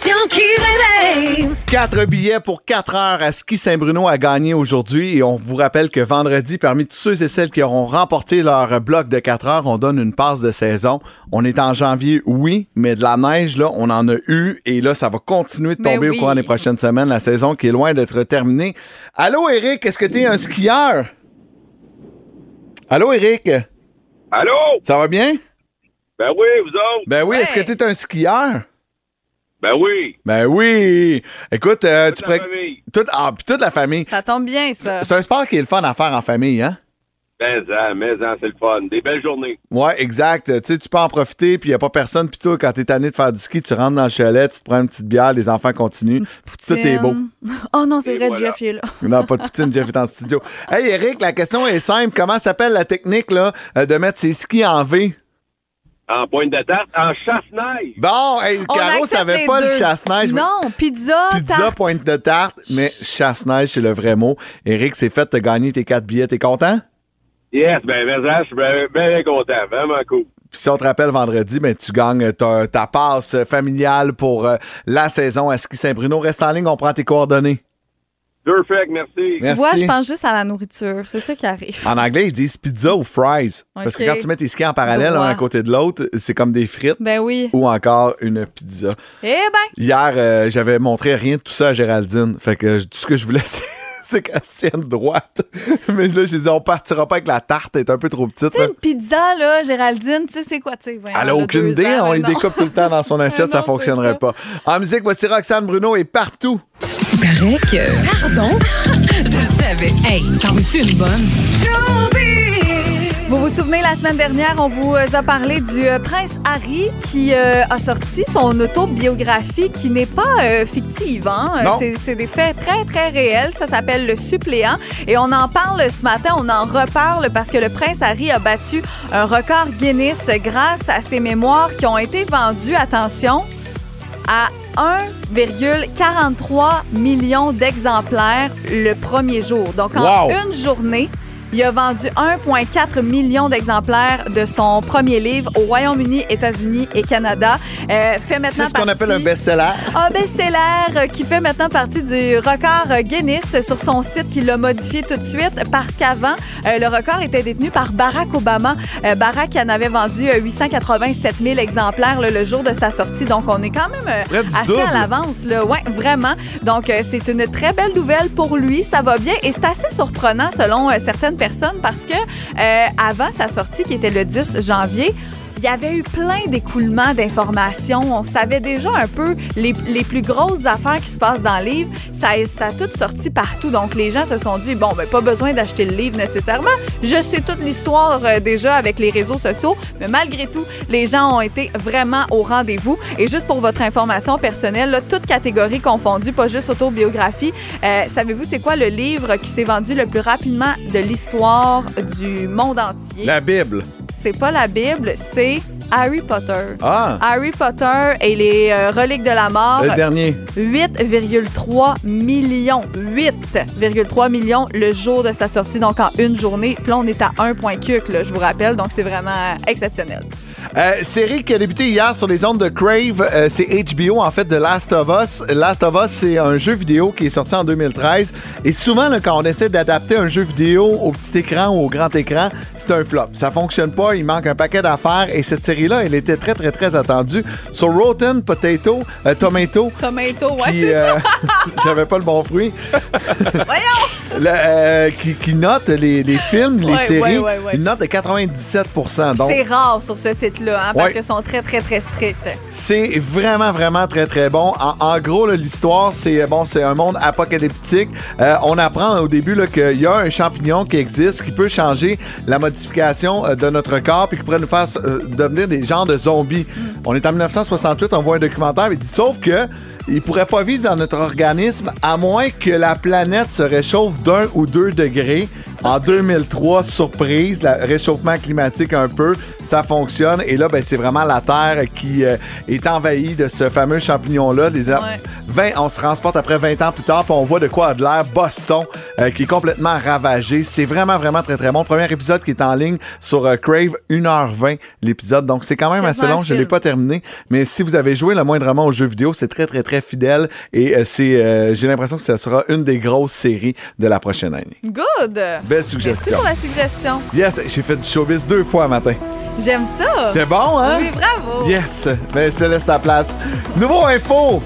qui. Quatre billets pour 4 heures à Ski Saint-Bruno à gagner aujourd'hui. Et on vous rappelle que vendredi, parmi tous ceux et celles qui auront remporté leur bloc de 4 heures, on donne une passe de saison. On est en janvier, oui, mais de la neige, là, on en a eu. Et là, ça va continuer de tomber oui. au cours des prochaines semaines. La saison qui est loin d'être terminée. Allô, Eric, est-ce que tu es un skieur? Allô, Eric? Allô? Ça va bien? Ben oui, vous autres? Ben oui, Ouais. est-ce que tu es un skieur? Ben oui. Ben oui! Écoute, euh, tu Toute la pourrais- famille. Toute, ah, puis toute la famille. Ça tombe bien, ça. C'est un sport qui est le fun à faire en famille, hein? Ben, ça, mais ça, c'est le fun. Des belles journées. Ouais, exact. Tu sais, tu peux en profiter, puis il n'y a pas personne. Puis toi, quand t'es tanné de faire du ski, tu rentres dans le chalet, tu te prends une petite bière, les enfants continuent. Tout est beau. Oh non, c'est vrai, voilà. Jeff est là. Non, pas de poutine, Jeff est en studio. Hey, Eric, la question est simple. Comment s'appelle la technique là, euh, de mettre ses skis en V? En pointe de tarte, en chasse-neige. Bon, hey, Caro savait pas le chasse-neige. mais- Non, pizza, Pizza, tarte. pointe de tarte, mais chasse-neige, c'est le vrai mot. Eric, c'est fait, t'as gagné tes quatre billets. T'es content? Yes, ben, mais ça, je suis bien, bien content. Vraiment cool. Puis si on te rappelle vendredi, ben, tu gagnes ta, ta passe familiale pour euh, la saison à Ski Saint-Bruno. Reste en ligne, on prend tes coordonnées. Perfect, merci. Tu Merci. vois, je pense juste à la nourriture. C'est ça qui arrive. En anglais, ils disent pizza ou fries. Parce que quand tu mets tes skis en parallèle, l'un à côté de l'autre, c'est comme des frites Ben oui. ou encore une pizza. Eh ben, Hier, euh, j'avais montré rien de tout ça à Géraldine. Fait que tout ce que je voulais, c'est c'est qu'elle se tienne droite. Mais là, j'ai dit, on partira pas avec la tarte, elle est un peu trop petite. tu sais, là. une pizza, là, Géraldine, tu sais, c'est quoi, tu sais? Elle a elle aucune idée, ans, on non. découpe tout le temps dans son assiette, Non, ça c'est fonctionnerait ça. pas. En musique, voici Roxane Bruno est partout. Il paraît que. Pardon? Je le savais. Hey, t'en veux-tu une bonne? Vous vous souvenez, la semaine dernière, on vous euh, a parlé du euh, prince Harry qui euh, a sorti son autobiographie qui n'est pas euh, fictive. Hein? Euh, Non. C'est, c'est des faits très, très réels. Ça s'appelle Le Suppléant. Et on en parle ce matin, on en reparle parce que le prince Harry a battu un record Guinness grâce à ses mémoires qui ont été vendues, attention, à 1,43 million d'exemplaires le premier jour. Donc, en Wow! une journée, il a vendu 1,4 million d'exemplaires de son premier livre au Royaume-Uni, États-Unis et Canada. Euh, fait maintenant C'est ce qu'on appelle un best-seller. un best-seller euh, qui fait maintenant partie du record euh, Guinness sur son site qui l'a modifié tout de suite parce qu'avant, euh, le record était détenu par Barack Obama. Euh, Barack en avait vendu euh, 887 000 exemplaires là, le jour de sa sortie. Donc, on est quand même assez double. à l'avance. Ouais, vraiment. Donc, c'est une très belle nouvelle pour lui. Ça va bien et c'est assez surprenant selon certaines personnes parce que avant sa sortie, qui était le 10 janvier, il y avait eu plein d'écoulements d'informations. On savait déjà un peu les, les plus grosses affaires qui se passent dans le livre. Ça, ça a tout sorti partout. Donc, les gens se sont dit, bon, ben, pas besoin d'acheter le livre nécessairement. Je sais toute l'histoire euh, déjà avec les réseaux sociaux. Mais malgré tout, les gens ont été vraiment au rendez-vous. Et juste pour votre information personnelle, là, toute catégorie confondue, pas juste autobiographie, euh, savez-vous c'est quoi le livre qui s'est vendu le plus rapidement de l'histoire du monde entier? La Bible. C'est pas la Bible, c'est Harry Potter. Ah, Harry Potter et les euh, reliques de la mort. le dernier. 8,3 millions. 8,3 millions le jour de sa sortie, donc en une journée. Puis là, on est à 1,4, là, je vous rappelle, donc c'est vraiment exceptionnel. Euh, série qui a débuté hier sur les ondes de Crave, euh, c'est HBO en fait de Last of Us. Last of Us, c'est un jeu vidéo qui est sorti en 2013. Et souvent, là, quand on essaie d'adapter un jeu vidéo au petit écran ou au grand écran, c'est un flop. Ça fonctionne pas, il manque un paquet d'affaires. Et cette série-là, elle était très, très, très attendue. Sur Rotten Potato, euh, Tomato, Tomato, ouais, c'est ça. j'avais pas le bon fruit, Voyons! Le, qui, qui note les, les films, les Ouais, séries, ouais, ouais, ouais. une note de 97 Donc, C'est rare sur ce site-là. Hein, parce Ouais. qu'ils sont très, très, très stricts. C'est vraiment, vraiment très, très bon. En, en gros, l'histoire, c'est bon, c'est un monde apocalyptique. Euh, on apprend au début qu'il y a un champignon qui existe qui peut changer la modification euh, de notre corps puis qui pourrait nous faire euh, devenir des genres de zombies. On est en 1968, on voit un documentaire, il dit sauf que il pourrait pas vivre dans notre organisme à moins que la planète se réchauffe d'un ou deux degrés. En 2003, surprise, le réchauffement climatique un peu, ça fonctionne. Et là, ben, c'est vraiment la Terre qui euh, est envahie de ce fameux champignon-là. Les a- 20, on se transporte après 20 ans plus tard, puis on voit de quoi a de l'air Boston, euh, qui est complètement ravagé. C'est vraiment, vraiment très, très bon. Premier épisode qui est en ligne sur euh, Crave, 1h20 l'épisode. Donc, c'est quand même assez long. Je ne l'ai pas terminé. Mais si vous avez joué le moindrement aux jeux vidéo, c'est très, très, très fidèle. Et euh, c'est, euh, j'ai l'impression que ce sera une des grosses séries de la prochaine année. Good! Belle Merci suggestion. pour la suggestion. Yes, j'ai fait du showbiz deux fois matin. J'aime ça. C'est bon, hein? Oui, bravo. Yes! Ben, je te laisse la place. Nouveau info!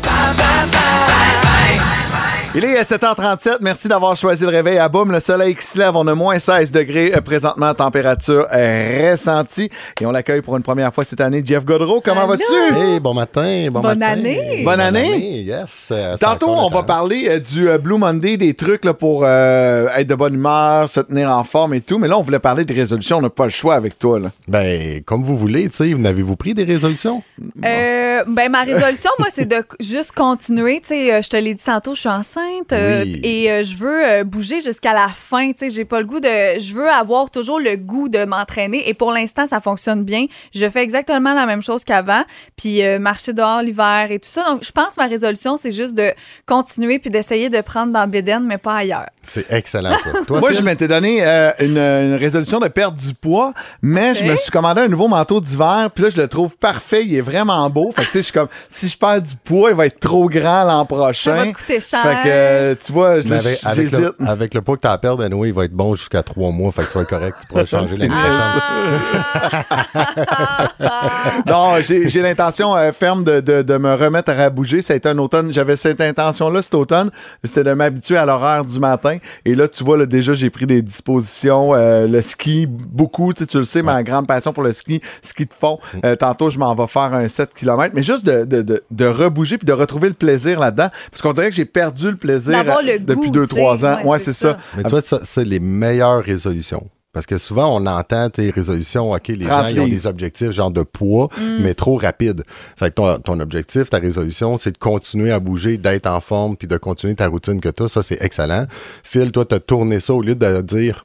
Il est 7h37. Merci d'avoir choisi le réveil à boum. Le soleil qui se lève. On a moins 16 degrés euh, présentement. Température euh, ressentie. Et on l'accueille pour une première fois cette année. Jeff Godreau, comment vas-tu? Hey, bon matin, bon Bonne matin. année. Bonne année. yes. euh, c'est Tantôt, on va parler euh, du euh, Blue Monday, des trucs là, pour euh, être de bonne humeur, se tenir en forme et tout. Mais là, on voulait parler des résolutions. On n'a pas le choix avec toi. Là. Ben, comme vous voulez, tu sais, n'avez-vous pris des résolutions? Euh, ben, ma résolution, moi, c'est de juste continuer. Tu sais, euh, je te l'ai dit tantôt, je suis enceinte euh, Oui. et euh, je veux euh, bouger jusqu'à la fin. Tu sais, j'ai pas le goût de. Je veux avoir toujours le goût de m'entraîner et pour l'instant, ça fonctionne bien. Je fais exactement la même chose qu'avant, puis euh, marcher dehors l'hiver et tout ça. Donc, je pense que ma résolution, c'est juste de continuer puis d'essayer de prendre dans Bédène, mais pas ailleurs. C'est excellent, ça. Toi, Moi, je m'étais donné euh, une, une résolution de perdre du poids, mais je me suis commandé un nouveau manteau d'hiver, puis là, je le trouve parfait. Il est vraiment beau. Fait que, tu sais, je suis comme, si je perds du poids, il va être trop grand l'an prochain. Ça va te coûter cher. Fait que, euh, tu vois, je- avec, avec j'hésite. le, avec le poids que tu as à perdre, anyway, il va être bon jusqu'à trois mois. Fait que tu vas être correct. Tu pourras changer l'année prochaine. Non, j'ai l'intention euh, ferme de, de- de me remettre à bouger. Ça a été un automne. J'avais cette intention-là cet automne. C'était de m'habituer à l'horaire du matin. Et là, tu vois, là, déjà, j'ai pris des dispositions. Euh, le ski, beaucoup. Tu, sais, tu le sais, ma grande passion pour le ski, ski de fond. Mm. Euh, tantôt, je m'en vais faire un 7 km. Mais juste de, de, de, de rebouger puis de retrouver le plaisir là-dedans. Parce qu'on dirait que j'ai perdu le plaisir le depuis goût, 2-3 tu sais. ans. Ouais, Ouais, c'est ça. ça. Mais tu vois, ça, c'est les meilleures résolutions. Parce que souvent, on entend tes résolutions, OK, les 30 gens ils ont des objectifs genre de poids, mais trop rapide. Fait que ton, ton objectif, ta résolution, c'est de continuer à bouger, d'être en forme, puis de continuer ta routine que tu as. Ça, c'est excellent. Phil, toi, tu as tourné ça au lieu de dire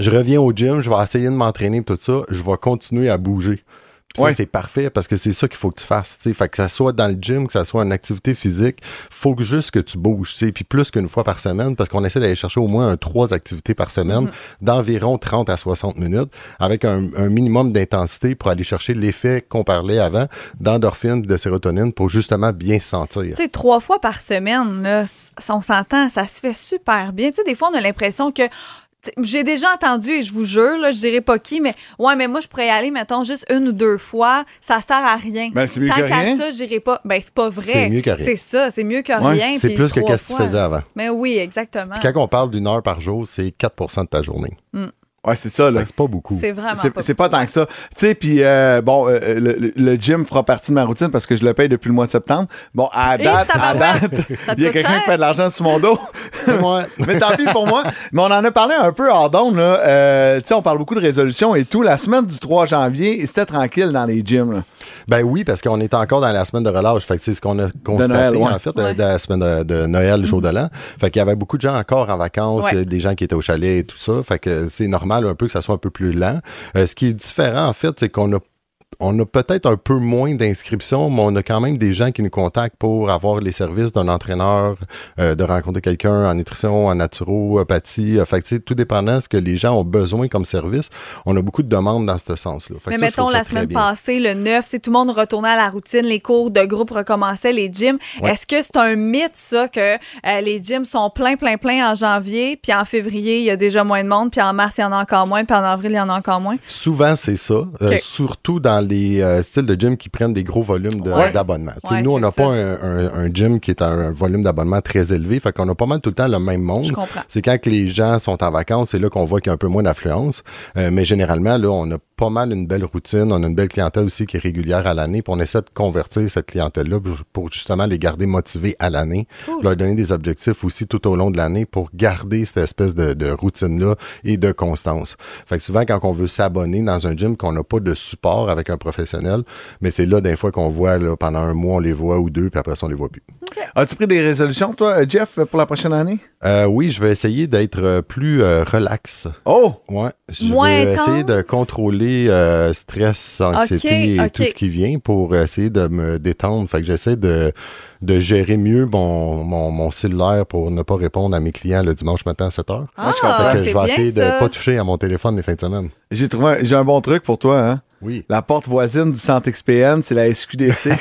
je reviens au gym, je vais essayer de m'entraîner, tout ça, je vais continuer à bouger. Puis ça, Ouais. c'est parfait parce que c'est ça qu'il faut que tu fasses. tu sais. Fait que ça soit dans le gym, que ça soit en activité physique, faut que juste que tu bouges. tu sais. Puis plus qu'une fois par semaine, parce qu'on essaie d'aller chercher au moins un, trois activités par semaine d'environ 30 à 60 minutes avec un, un minimum d'intensité pour aller chercher l'effet qu'on parlait avant d'endorphine et de sérotonine pour justement bien se sentir. Tu sais, trois fois par semaine, là, on s'entend, ça se fait super bien. Tu sais, des fois, on a l'impression que. J'ai déjà entendu, et je vous jure, là, je dirais pas qui, mais ouais, mais moi, je pourrais y aller, mettons, juste une ou deux fois. Ça sert à rien. Ben, c'est mieux Tant que qu'à rien. ça, je dirais pas. Ben, c'est pas vrai. C'est mieux que rien. C'est ça, c'est mieux que Ouais, rien. C'est plus que qu'est-ce que tu faisais avant. Mais oui, exactement. Puis quand on parle d'une heure par jour, c'est 4% de ta journée. Ouais, c'est ça, là. C'est pas beaucoup. C'est vraiment C'est pas c'est pas tant que ça. Tu sais, puis euh, bon, euh, le, le- le gym fera partie de ma routine parce que je le paye depuis le mois de septembre. Bon, à Et date, à date, il y a quelqu'un cher? qui fait de l'argent sur mon dos. C'est moi. Mais tant pis pour moi. Mais on en a parlé un peu hors d'onde, là. Euh, tu sais, on parle beaucoup de résolutions et tout. La semaine du 3 janvier, c'était tranquille dans les gyms, là. Ben oui, parce qu'on est encore dans la semaine de relâche. Fait que c'est ce qu'on a constaté, Noël, ouais. en fait, de- Ouais. de la semaine de, de Noël, le jour de l'an. Fait qu'il y avait beaucoup de gens encore en vacances, Ouais. euh, des gens qui étaient au chalet et tout ça. Fait que c'est normal un peu que ça soit un peu plus lent. Euh, ce qui est différent, en fait, c'est qu'on a on a peut-être un peu moins d'inscriptions, mais on a quand même des gens qui nous contactent pour avoir les services d'un entraîneur, euh, de rencontrer quelqu'un en nutrition, en naturopathie. Euh, Fait que, tout dépendant de ce que les gens ont besoin comme service, on a beaucoup de demandes dans ce sens-là. Mais ça, mettons, la semaine bien. passée, le 9, c'est tout le monde retournait à la routine, les cours de groupe recommençaient, les gyms. Ouais. Est-ce que c'est un mythe, ça, que euh, les gyms sont plein, plein, plein en janvier, puis en février, il y a déjà moins de monde, puis en mars, il y en a encore moins, puis en avril, il y en a encore moins? Souvent, c'est ça. Euh, Ok. surtout dans les euh, styles de gym qui prennent des gros volumes Ouais. d'abonnement. Tu sais, Ouais, nous, on n'a pas un, un- un gym qui est un, un volume d'abonnement très élevé. Fait qu'on a pas mal tout le temps le même monde. C'est quand que les gens sont en vacances, c'est là qu'on voit qu'il y a un peu moins d'affluence. Euh, mais généralement, là, on a pas mal une belle routine. On a une belle clientèle aussi qui est régulière à l'année. Puis on essaie de convertir cette clientèle-là pour- pour justement les garder motivés à l'année. Leur donner des objectifs aussi tout au long de l'année pour garder cette espèce de, de routine-là et de constance. Fait que souvent, quand on veut s'abonner dans un gym qu'on n'a pas de support avec un professionnel, mais c'est là, des fois, qu'on voit là, pendant un mois, on les voit ou deux, puis après ça, on les voit plus. As-tu pris des résolutions, toi, euh, Jeff, pour la prochaine année? Euh, oui, je vais essayer d'être euh, plus euh, relax. Oh! Ouais, je Moins vais essayer de contrôler euh, stress, anxiété et tout ce qui vient pour essayer de me détendre. Fait que j'essaie de, de gérer mieux mon, mon, mon cellulaire pour ne pas répondre à mes clients le dimanche matin à 7 heures. Ah, Fait que je vais bien essayer ça. de pas toucher à mon téléphone les fins de semaine. J'ai trouvé un- j'ai un bon truc pour toi, hein? Oui. La porte voisine du centre XPN, c'est la SQDC.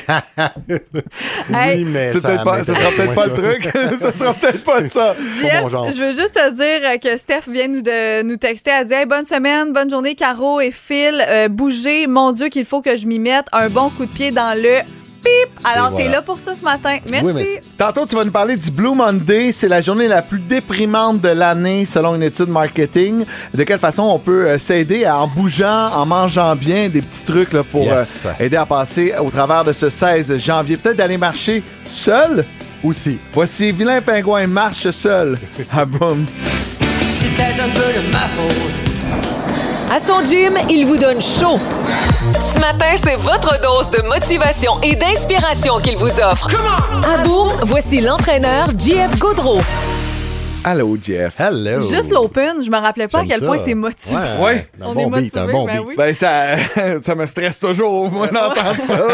Oui, mais C'est ça, peut-être pas- ça sera peut-être pas le truc. ça sera peut-être pas ça. Jeff, je veux juste te dire que Steph vient nous, de, nous texter. Elle dit Hey, Bonne semaine, bonne journée, Caro et Phil. Euh, bougez, mon Dieu, qu'il faut que je m'y mette. Un bon coup de pied dans le pip. Alors, t'es là pour ça ce matin. Merci. Oui, merci. Tantôt, tu vas nous parler du Blue Monday. C'est la journée la plus déprimante de l'année selon une étude marketing. De quelle façon on peut euh, s'aider en bougeant, en mangeant bien, des petits trucs là, pour Yes. euh, aider à passer au travers de ce 16 janvier. Peut-être d'aller marcher seul. Aussi. Voici Vilain Pingouin marche seul à peut-être un peu de ma faute. À son gym, il vous donne chaud. Ce matin, c'est votre dose de motivation et d'inspiration qu'il vous offre. À Boom, voici l'entraîneur JF Gaudreau. Allô, Jeff. Hello. Juste l'open, je me rappelais pas à quel ça. point c'est motivant. Ouais. On bon est beat, un motivé, bon ben beat. oui. Ben, ça, ça me stresse toujours, moi, d'entendre ça.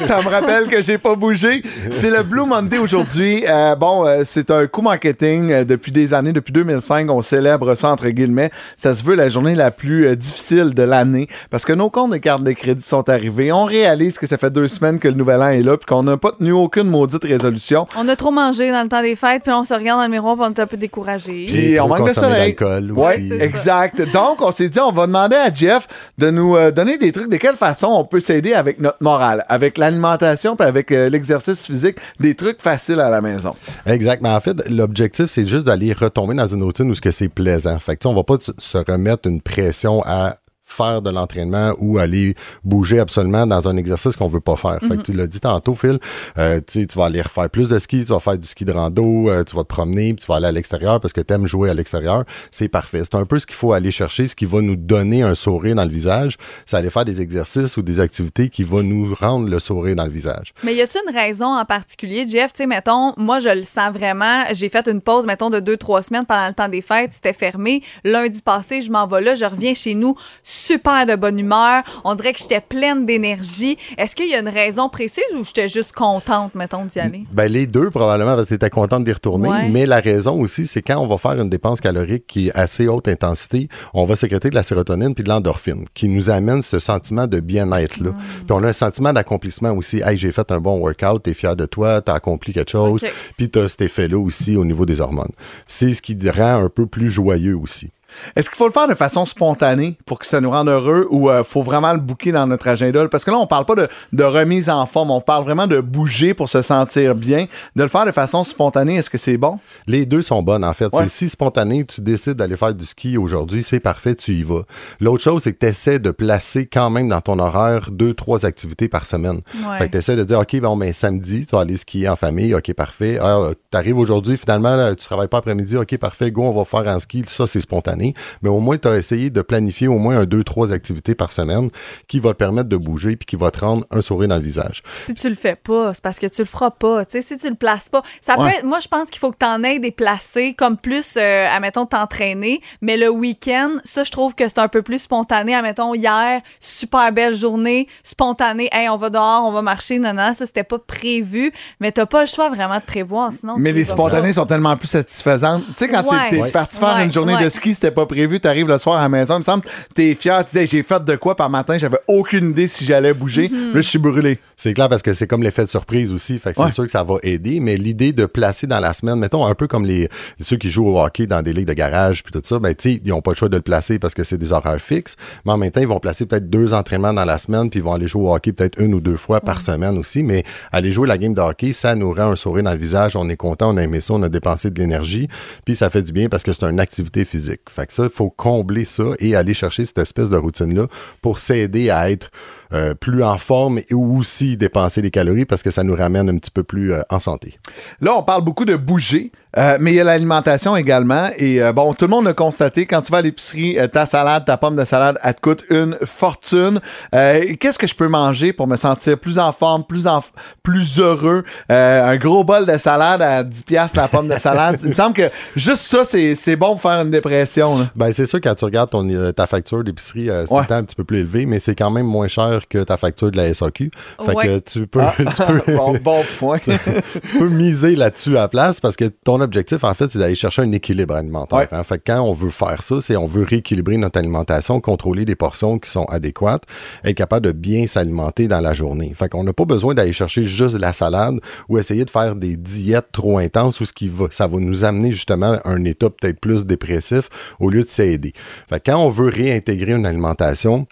ça me rappelle que j'ai pas bougé. C'est le Blue Monday aujourd'hui. Euh, bon, euh, c'est un coup marketing euh, depuis des années. Depuis 2005, on célèbre ça, entre guillemets. Ça se veut la journée la plus euh, difficile de l'année parce que nos comptes de carte de crédit sont arrivés. On réalise que ça fait deux semaines que le nouvel an est là puis qu'on n'a pas tenu aucune maudite résolution. On a trop mangé dans le temps des fêtes, puis on se regarde dans le miroir, on est un peu découragé. Puis Et on manque de soleil. ça. exact. Donc, on s'est dit, on va demander à Jeff de nous euh, donner des trucs. De quelle façon on peut s'aider avec notre morale, avec l'alimentation, puis avec euh, l'exercice physique, des trucs faciles à la maison. Exact. Mais en fait, l'objectif, c'est juste d'aller retomber dans une routine où ce que c'est plaisant. Fait que, tu sais, on va pas se remettre une pression à faire de l'entraînement ou aller bouger absolument dans un exercice qu'on veut pas faire. Fait que tu l'as dit tantôt, Phil, euh, tu vas aller refaire plus de ski, tu vas faire du ski de rando, euh, tu vas te promener, puis tu vas aller à l'extérieur parce que tu aimes jouer à l'extérieur. C'est parfait. C'est un peu ce qu'il faut aller chercher, ce qui va nous donner un sourire dans le visage. C'est aller faire des exercices ou des activités qui vont nous rendre le sourire dans le visage. Mais y a-t-il une raison en particulier, Jeff? Tu sais, mettons, moi, je le sens vraiment. J'ai fait une pause, mettons, de deux, trois semaines pendant le temps des fêtes. C'était fermé. Lundi passé, je m'en vais là. Je reviens chez nous super de bonne humeur. On dirait que j'étais pleine d'énergie. Est-ce qu'il y a une raison précise ou j'étais juste contente, mettons, d'y aller? Ben, les deux, probablement, parce que tu étais contente d'y retourner. Ouais. Mais la raison aussi, c'est quand on va faire une dépense calorique qui est assez haute intensité, on va sécréter de la sérotonine puis de l'endorphine, qui nous amène ce sentiment de bien-être-là. Puis on a un sentiment d'accomplissement aussi. Hey, j'ai fait un bon workout, t'es fier de toi, t'as accompli quelque chose. Ok. Puis t'as cet effet-là aussi au niveau des hormones. C'est ce qui te rend un peu plus joyeux aussi. Est-ce qu'il faut le faire de façon spontanée pour que ça nous rende heureux ou euh, faut vraiment le booker dans notre agenda? Parce que là, on parle pas de, de remise en forme, on parle vraiment de bouger pour se sentir bien. De le faire de façon spontanée, est-ce que c'est bon? Les deux sont bonnes, en fait. Ouais. Si spontané, tu décides d'aller faire du ski aujourd'hui, c'est parfait, tu y vas. L'autre chose, c'est que tu essaies de placer quand même dans ton horaire deux, trois activités par semaine. Ouais. Fait que tu essaies de dire, OK, bon, ben, samedi, tu vas aller skier en famille, OK, parfait. Ah, tu arrives aujourd'hui, finalement, là, tu travailles pas après-midi, OK, parfait, go, on va faire en ski. Ça, c'est spontané. Mais au moins, tu as essayé de planifier au moins un, deux, trois activités par semaine qui va te permettre de bouger puis qui va te rendre un sourire dans le visage. Si tu le fais pas, c'est parce que tu le feras pas. Tu sais, si tu le places pas, ça Ouais. peut être. Moi, je pense qu'il faut que tu en aies des placés comme plus, euh, admettons, t'entraîner. Mais le week-end, ça, je trouve que c'est un peu plus spontané. Admettons, hier, super belle journée, spontané. Hey, on va dehors, on va marcher. Non, non, ça, c'était pas prévu. Mais t'as pas le choix vraiment de prévoir. Sinon, Mais les spontanés pas. sont tellement plus satisfaisantes. Tu sais, quand t'es- Ouais. t'es Ouais. parti faire Ouais, une journée de ski, c'était pas prévu, t'arrives le soir à la maison, il me semble, t'es fier, tu dis, Hey, j'ai fait de quoi par matin, j'avais aucune idée si j'allais bouger. Mm-hmm. Là, je suis brûlé. C'est clair parce que c'est comme l'effet de surprise aussi. Fait que Ouais. c'est sûr que ça va aider. Mais l'idée de placer dans la semaine, mettons un peu comme les ceux qui jouent au hockey dans des ligues de garage puis tout ça, ben tu ils n'ont pas le choix de le placer parce que c'est des horaires fixes. Mais en même temps, ils vont placer peut-être deux entraînements dans la semaine puis ils vont aller jouer au hockey peut-être une ou deux fois par semaine aussi. Mais aller jouer la game de hockey, ça nous rend un sourire dans le visage. On est content, on a aimé ça, on a dépensé de l'énergie. Puis ça fait du bien parce que c'est une activité physique. Fait que ça, il faut combler ça et aller chercher cette espèce de routine-là pour s'aider à être euh, plus en forme et aussi dépenser des calories parce que ça nous ramène un petit peu plus euh, en santé. Là, on parle beaucoup de bouger, euh, mais il y a l'alimentation également. Et bon, tout le monde l'a constaté, quand tu vas à l'épicerie, ta salade, ta pomme de salade, elle te coûte une fortune. Qu'est-ce que je peux manger pour me sentir plus en forme, plus, en, plus heureux? Un gros bol de salade à 10 piastres la pomme de salade. il me semble que juste ça, c'est c'est bon pour faire une dépression. là. Ben, c'est sûr, quand tu regardes ton, ta facture d'épicerie, c'est Ouais. un petit peu plus élevé, mais c'est quand même moins cher que ta facture de la SAQ. Fait Ouais. que tu peux, Ah, tu peux, bon, bon point. tu peux miser là-dessus à la place parce que ton objectif, en fait, c'est d'aller chercher un équilibre alimentaire. Ouais. hein. Fait que quand on veut faire ça, c'est on veut rééquilibrer notre alimentation, contrôler des portions qui sont adéquates, être capable de bien s'alimenter dans la journée. Fait qu'on n'a pas besoin d'aller chercher juste la salade ou essayer de faire des diètes trop intenses où ce qui va, ça va nous amener justement à un état peut-être plus dépressif au lieu de s'aider. Fait que quand on veut réintégrer une alimentation,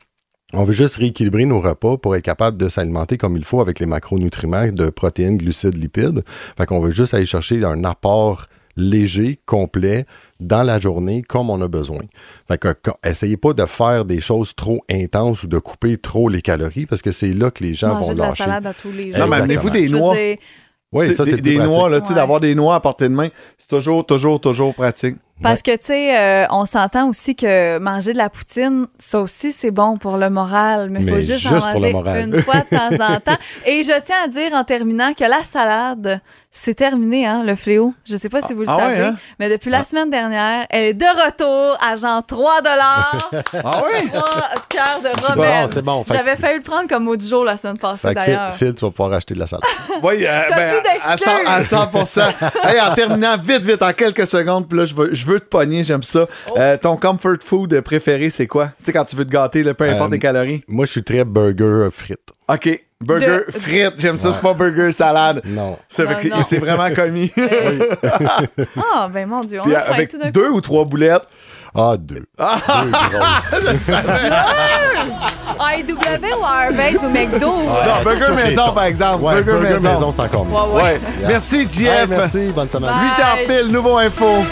on veut juste rééquilibrer nos repas pour être capable de s'alimenter comme il faut avec les macronutriments de protéines, glucides, lipides. Fait qu'on veut juste aller chercher un apport léger, complet, dans la journée, comme on a besoin. Fait que, essayez pas de faire des choses trop intenses ou de couper trop les calories parce que c'est là que les gens Manger vont de la lâcher. salade à tous les jours. Non, mais amenez-vous des noix. dire, Oui, ça, des, c'est des pratique. noix, là, tu sais, Ouais. d'avoir des noix à portée de main, c'est toujours, toujours, toujours pratique. Parce que, tu sais, euh, on s'entend aussi que manger de la poutine, ça aussi, c'est bon pour le moral. Mais il faut juste, juste en manger une fois de temps en temps. Et je tiens à dire en terminant que la salade, c'est terminé, hein, le fléau. Je sais pas si vous le Ah ouais, savez, hein? mais depuis la semaine dernière, elle est de retour à genre 3 dollars. Ah oui? 3 cœurs de C'est bon, c'est bon. Que- J'avais failli le prendre comme mot du jour la semaine passée, Phil, d'ailleurs. Phil, tu vas pouvoir acheter de la salade. Oui, euh, T'as ben, plus à, d'excuses. 100, à 100%. hey, en terminant, vite, vite, en quelques secondes, puis là, je veux, je veux te pogner, j'aime ça. Oh. Euh, ton comfort food préféré, c'est quoi? Tu sais, quand tu veux te gâter, là, peu importe Euh, les calories. Moi, je suis très burger frites. OK. Burger, De- frites, j'aime ça, c'est pas burger salade. Non. C'est vraiment commis. Ah, ben mon Dieu, on Puis a avec tout d'un coup. deux ou trois boulettes. Ah, deux. deux grosses. AEW ou Harvey's ou McDo? non, burger maison, par exemple. Ouais, burger, maison. c'est encore mieux. Ouais. Merci, Hey, Jeff. merci, bonne semaine. Bye. 8 h pile, nouveau info.